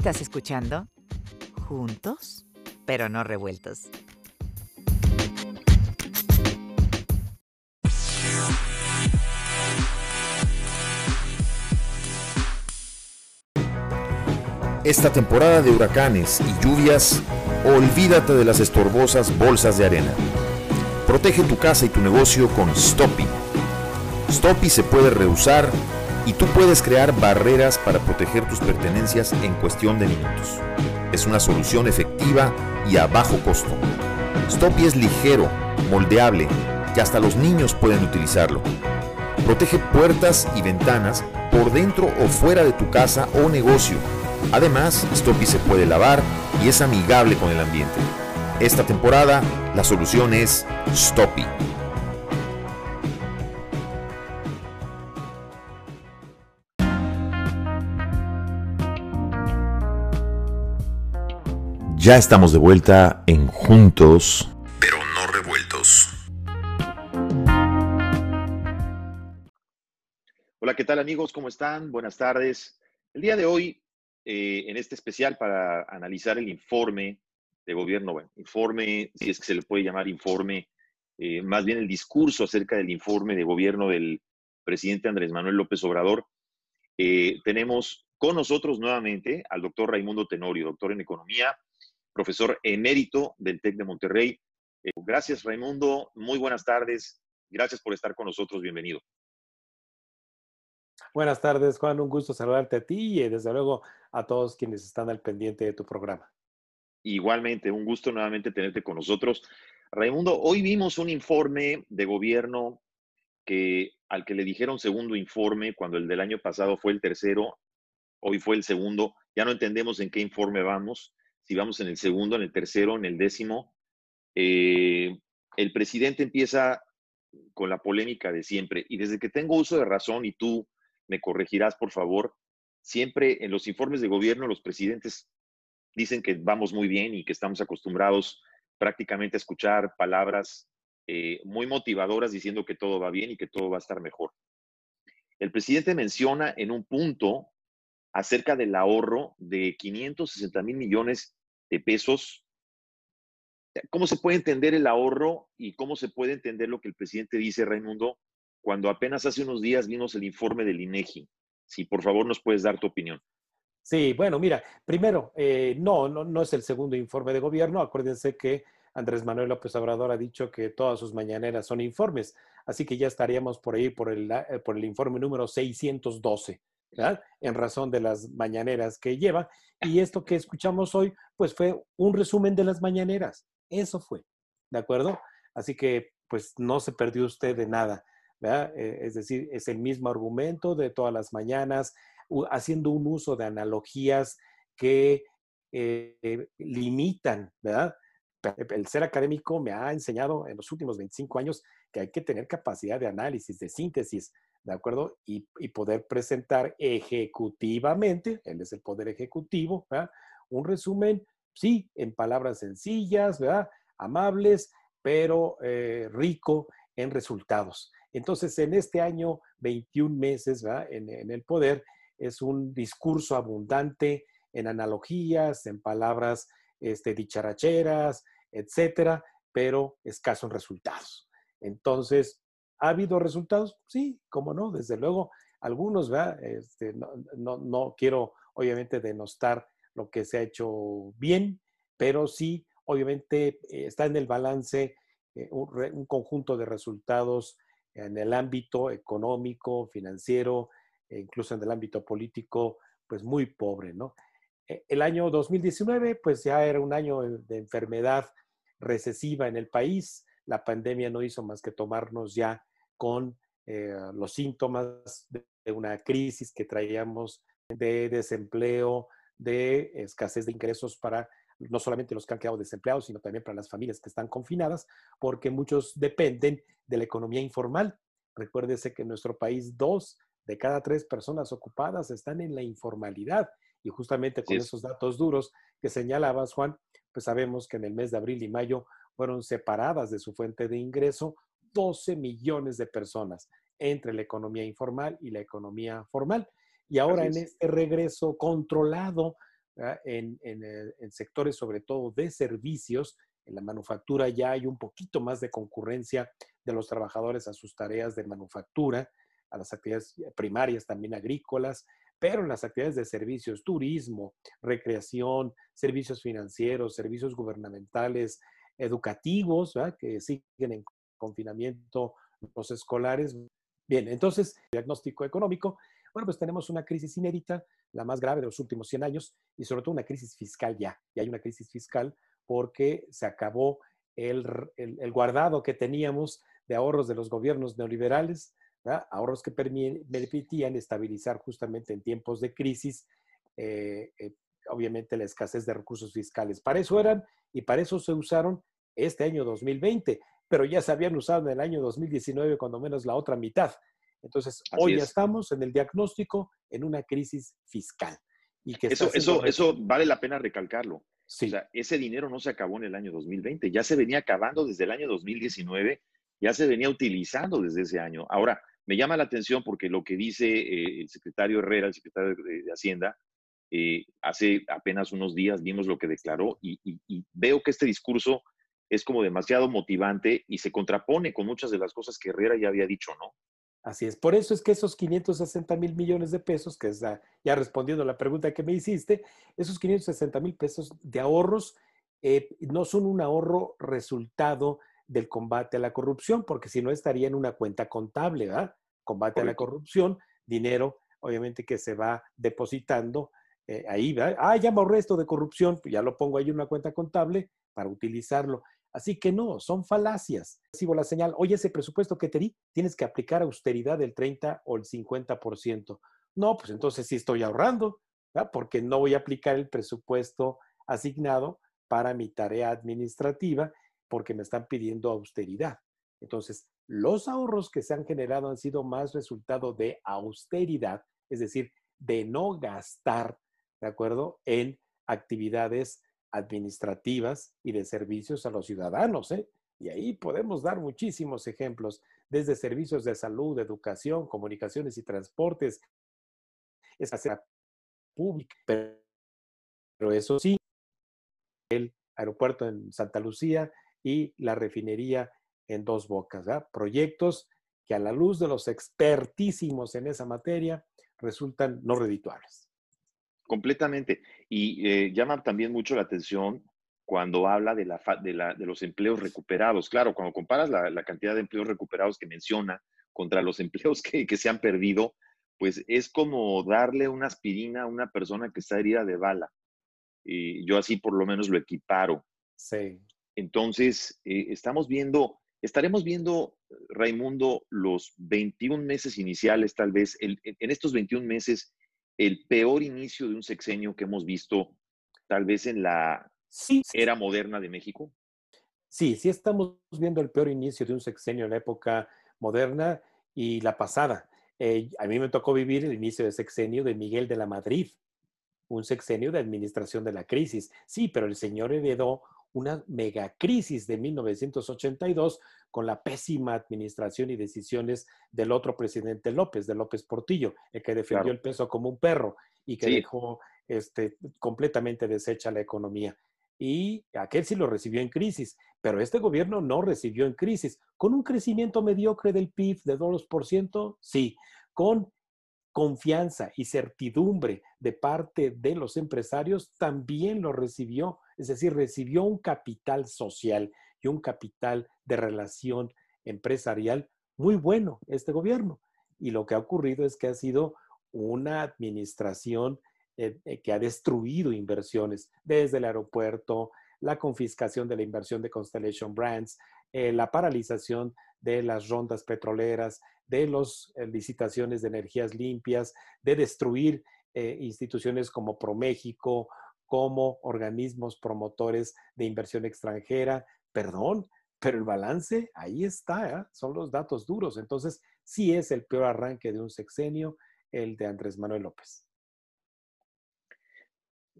Estás escuchando Juntos, pero no revueltos. Esta temporada de huracanes y lluvias, olvídate de las estorbosas bolsas de arena. Protege tu casa y tu negocio con Stoppy. Stoppy se puede reusar y tú puedes crear barreras para proteger tus pertenencias en cuestión de minutos. Es una solución efectiva y a bajo costo. Stoppy es ligero, moldeable y hasta los niños pueden utilizarlo. Protege puertas y ventanas por dentro o fuera de tu casa o negocio. Además, Stoppy se puede lavar y es amigable con el ambiente. Esta temporada, la solución es Stoppy. Ya estamos de vuelta en Juntos, pero no revueltos. Hola, ¿qué tal amigos? ¿Cómo están? Buenas tardes. El día de hoy, eh, en este especial para analizar el informe de gobierno, bueno, informe, si es que se le puede llamar informe, eh, más bien el discurso acerca del informe de gobierno del presidente Andrés Manuel López Obrador, eh, tenemos con nosotros nuevamente al doctor Raimundo Tenorio, doctor en economía, profesor emérito del TEC de Monterrey. Eh, gracias, Raimundo. Muy buenas tardes. Gracias por estar con nosotros. Bienvenido. Buenas tardes, Juan. Un gusto saludarte a ti y desde luego a todos quienes están al pendiente de tu programa. Igualmente, un gusto nuevamente tenerte con nosotros. Raimundo, hoy vimos un informe de gobierno que al que le dijeron segundo informe cuando el del año pasado fue el tercero, hoy fue el segundo. Ya no entendemos en qué informe vamos si vamos en el segundo, en el tercero, en el décimo, eh, el presidente empieza con la polémica de siempre. Y desde que tengo uso de razón, y tú me corregirás, por favor, siempre en los informes de gobierno los presidentes dicen que vamos muy bien y que estamos acostumbrados prácticamente a escuchar palabras eh, muy motivadoras diciendo que todo va bien y que todo va a estar mejor. El presidente menciona en un punto acerca del ahorro de 560 mil millones de pesos. ¿Cómo se puede entender el ahorro y cómo se puede entender lo que el presidente dice, Raimundo, cuando apenas hace unos días vimos el informe del INEGI? Si por favor nos puedes dar tu opinión. Sí, bueno, mira, primero, eh, no, no, no es el segundo informe de gobierno. Acuérdense que Andrés Manuel López Obrador ha dicho que todas sus mañaneras son informes, así que ya estaríamos por ahí por el, eh, por el informe número 612. En razón de las mañaneras que lleva. Y esto que escuchamos hoy, pues fue un resumen de las mañaneras. Eso fue, ¿de acuerdo? Así que, pues no se perdió usted de nada, ¿verdad? Eh, es decir, es el mismo argumento de todas las mañanas, haciendo un uso de analogías que eh, limitan, ¿verdad? El ser académico me ha enseñado en los últimos 25 años que hay que tener capacidad de análisis, de síntesis, ¿de acuerdo? Y, poder presentar ejecutivamente, él es el poder ejecutivo, ¿verdad? Un resumen, sí, en palabras sencillas, ¿verdad? Amables, pero eh, rico en resultados. Entonces, en este año, 21 meses, ¿verdad? En, en el poder, es un discurso abundante en analogías, en palabras este, dicharacheras, etcétera, pero escaso en resultados. Entonces, ¿Ha habido resultados? Sí, cómo no, desde luego, algunos, ¿verdad? Este, no, quiero, obviamente, denostar lo que se ha hecho bien, pero sí, obviamente, eh, está en el balance eh, un, conjunto de resultados en el ámbito económico, financiero, e incluso en el ámbito político, pues muy pobre, ¿no? E, el año 2019, pues ya era un año de enfermedad recesiva en el país. La pandemia no hizo más que tomarnos ya con eh, los síntomas de, una crisis que traíamos de desempleo, de escasez de ingresos para no solamente los que han quedado desempleados, sino también para las familias que están confinadas, porque muchos dependen de la economía informal. Recuérdese que en nuestro país dos de cada tres personas ocupadas están en la informalidad. Y justamente con esos datos duros que señalabas, Juan, pues sabemos que en el mes de abril y mayo fueron separadas de su fuente de ingreso 12 millones de personas entre la economía informal y la economía formal. Y ahora en este regreso controlado en, en, sectores sobre todo de servicios. En la manufactura ya hay un poquito más de concurrencia de los trabajadores a sus tareas de manufactura, a las actividades primarias también agrícolas, pero en las actividades de servicios, turismo, recreación, servicios financieros, servicios gubernamentales, educativos, que siguen en confinamiento los escolares. Bien, entonces, diagnóstico económico, bueno, pues tenemos una crisis inédita, la más grave de los últimos 100 años, y sobre todo una crisis fiscal ya. Y hay una crisis fiscal porque se acabó el, el, guardado que teníamos de ahorros de los gobiernos neoliberales, ahorros que permitían estabilizar justamente en tiempos de crisis, eh, eh, obviamente la escasez de recursos fiscales. Para eso eran y para eso se usaron este año 2020, pero ya se habían usado en el año 2019, cuando menos la otra mitad. Entonces, hoy ya estamos en el diagnóstico en una crisis fiscal. Y que eso, eso, eso vale la pena recalcarlo. Sí. O sea, ese dinero no se acabó en el año 2020, ya se venía acabando desde el año 2019, ya se venía utilizando desde ese año. Ahora, me llama la atención porque lo que dice eh, el secretario Herrera, el secretario de, Hacienda, eh, hace apenas unos días vimos lo que declaró y, veo que este discurso es como demasiado motivante y se contrapone con muchas de las cosas que Herrera ya había dicho, ¿no? Así es. Por eso es que esos 560 mil millones de pesos, que es ya respondiendo a la pregunta que me hiciste, esos 560 mil pesos de ahorros eh, no son un ahorro resultado del combate a la corrupción, porque si no estaría en una cuenta contable, ¿verdad? Combate a la corrupción, dinero, obviamente, que se va depositando eh, ahí, ¿verdad? Ah, ya me esto de corrupción, pues ya lo pongo ahí en una cuenta contable para utilizarlo. Así que no, son falacias. Recibo la señal, oye, ese presupuesto que te di, tienes que aplicar austeridad del 30 o el 50%. No, pues entonces sí estoy ahorrando, ¿verdad? porque no voy a aplicar el presupuesto asignado para mi tarea administrativa porque me están pidiendo austeridad. Entonces, los ahorros que se han generado han sido más resultado de austeridad, es decir, de no gastar, ¿de acuerdo?, en actividades administrativas y de servicios a los ciudadanos, ¿eh? Y ahí podemos dar muchísimos ejemplos, desde servicios de salud, educación, comunicaciones y transportes, esa pública, pero eso sí, el aeropuerto en Santa Lucía y la refinería en dos bocas. Proyectos que a la luz de los expertísimos en esa materia resultan no redituables. Completamente. Y eh, llama también mucho la atención cuando habla de, la, de, los empleos recuperados. Claro, cuando comparas la, cantidad de empleos recuperados que menciona contra los empleos que, que, se han perdido, pues es como darle una aspirina a una persona que está herida de bala. Y yo así por lo menos lo equiparo. Sí. Entonces, eh, estamos viendo, estaremos viendo, Raimundo, los 21 meses iniciales, tal vez, en estos 21 meses, el peor inicio de un sexenio que hemos visto, tal vez en la era moderna de México. Sí, sí estamos viendo el peor inicio de un sexenio en la época moderna y la pasada. Eh, a mí me tocó vivir el inicio de sexenio de Miguel de la Madrid, un sexenio de administración de la crisis. Sí, pero el señor heredó una megacrisis de 1982 con la pésima administración y decisiones del otro presidente López, de López Portillo, el que defendió el peso como un perro y que dejó este, completamente deshecha la economía. Y aquel sí lo recibió en crisis, pero este gobierno no recibió en crisis. Con un crecimiento mediocre del PIB de 2%, sí. Con confianza y certidumbre de parte de los empresarios, también lo recibió. Es decir, recibió un capital social y un capital de relación empresarial muy bueno este gobierno. Y lo que ha ocurrido es que ha sido una administración eh, eh, que ha destruido inversiones desde el aeropuerto, la confiscación de la inversión de Constellation Brands, eh, la paralización de las rondas petroleras, de las licitaciones de energías limpias, de destruir instituciones como ProMéxico, como organismos promotores de inversión extranjera. Perdón, pero el balance ahí está, son los datos duros. Entonces, sí es el peor arranque de un sexenio, el de Andrés Manuel López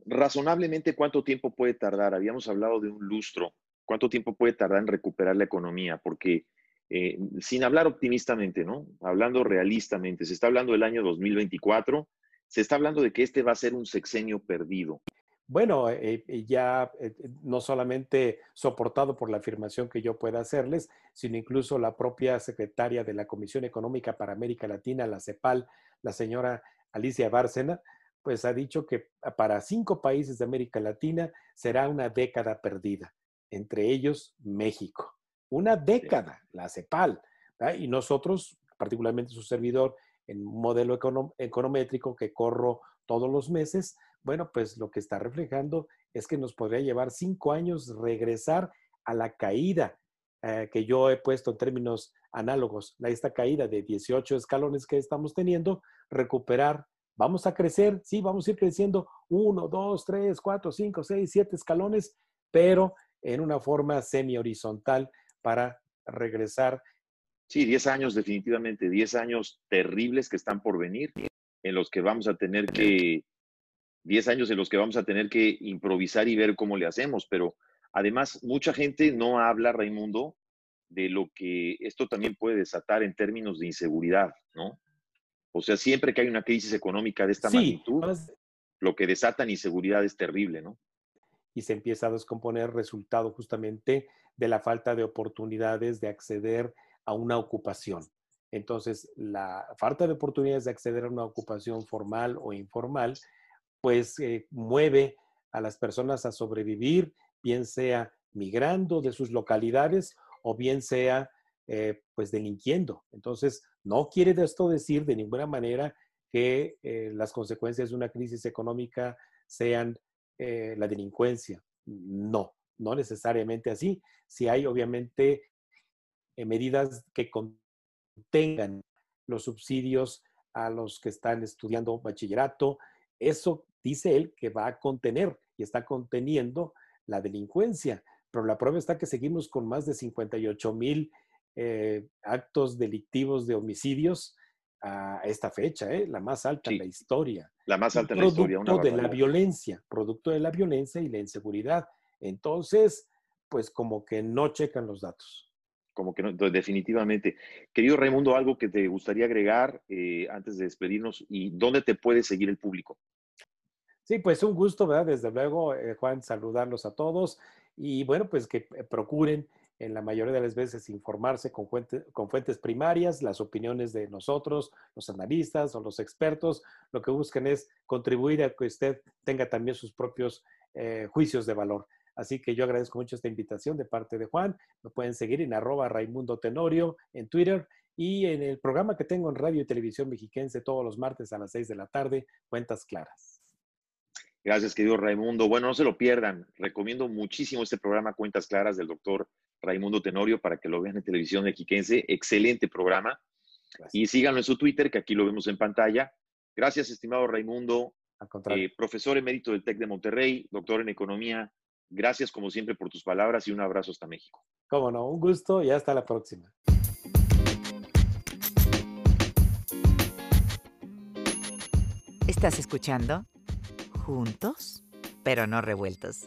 razonablemente cuánto tiempo puede tardar. Habíamos hablado de un lustro. ¿Cuánto tiempo puede tardar en recuperar la economía? Porque eh, sin hablar optimistamente, ¿no? Hablando realistamente, se está hablando del año 2024, se está hablando de que este va a ser un sexenio perdido. Bueno, eh, eh, ya eh, no solamente soportado por la afirmación que yo pueda hacerles, sino incluso la propia secretaria de la Comisión Económica para América Latina, la CEPAL, la señora Alicia Bárcena, pues ha dicho que para cinco países de América Latina será una década perdida, entre ellos México. Una década, la CEPAL. Y nosotros, particularmente su servidor, en un modelo econométrico que corro todos los meses, bueno, pues lo que está reflejando es que nos podría llevar cinco años regresar a la caída eh, que yo he puesto en términos análogos, a esta caída de 18 escalones que estamos teniendo, recuperar. Vamos a crecer, sí, vamos a ir creciendo uno, dos, tres, cuatro, cinco, seis, siete escalones, pero en una forma semi-horizontal para regresar. Sí, 10 años definitivamente, 10 años terribles que están por venir, en los que vamos a tener que 10 años en los que vamos a tener que improvisar y ver cómo le hacemos, pero además mucha gente no habla, Raimundo, de lo que esto también puede desatar en términos de inseguridad, ¿no? O sea, siempre que hay una crisis económica de esta magnitud, lo que desata en inseguridad es terrible, ¿no? Y se empieza a descomponer resultado justamente de la falta de oportunidades de acceder a una ocupación. Entonces, la falta de oportunidades de acceder a una ocupación formal o informal pues eh, mueve a las personas a sobrevivir, bien sea migrando de sus localidades o bien sea eh, pues delinquiendo. Entonces, no quiere esto decir de ninguna manera que eh, las consecuencias de una crisis económica sean la delincuencia. No, no necesariamente así. Si hay obviamente medidas que contengan los subsidios a los que están estudiando bachillerato, eso dice él que va a contener y está conteniendo la delincuencia. Pero la prueba está que seguimos con más de 58 mil eh, actos delictivos de homicidios a esta fecha, ¿eh? la más alta en la historia. La más alta en la historia. Producto de la violencia, producto de la violencia y la inseguridad. Entonces, pues como que no checan los datos. Como que no, definitivamente. Querido Raimundo, algo que te gustaría agregar eh, antes de despedirnos y dónde te puede seguir el público. Sí, pues un gusto, ¿verdad? Desde luego, eh, Juan, saludarlos a todos y bueno, pues que eh, procuren en la mayoría de las veces informarse con, con fuentes primarias, las opiniones de nosotros, los analistas o los expertos, lo que buscan es contribuir a que usted tenga también sus propios eh, juicios de valor. Así que yo agradezco mucho esta invitación de parte de Juan. Me pueden seguir en arroba Raimundo Tenorio en Twitter y en el programa que tengo en Radio y Televisión Mexiquense todos los martes a las 6 de la tarde, Cuentas Claras. Gracias, querido Raimundo. Bueno, no se lo pierdan. Recomiendo muchísimo este programa Cuentas Claras del doctor Raimundo Tenorio para que lo vean en televisión mexiquense. Excelente programa. Y síganlo en su Twitter, que aquí lo vemos en pantalla. Gracias, estimado Raimundo. Eh, profesor emérito del TEC de Monterrey, doctor en Economía. Gracias, como siempre, por tus palabras y un abrazo hasta México. Cómo no, un gusto y hasta la próxima. ¿Estás escuchando? Juntos, pero no revueltos.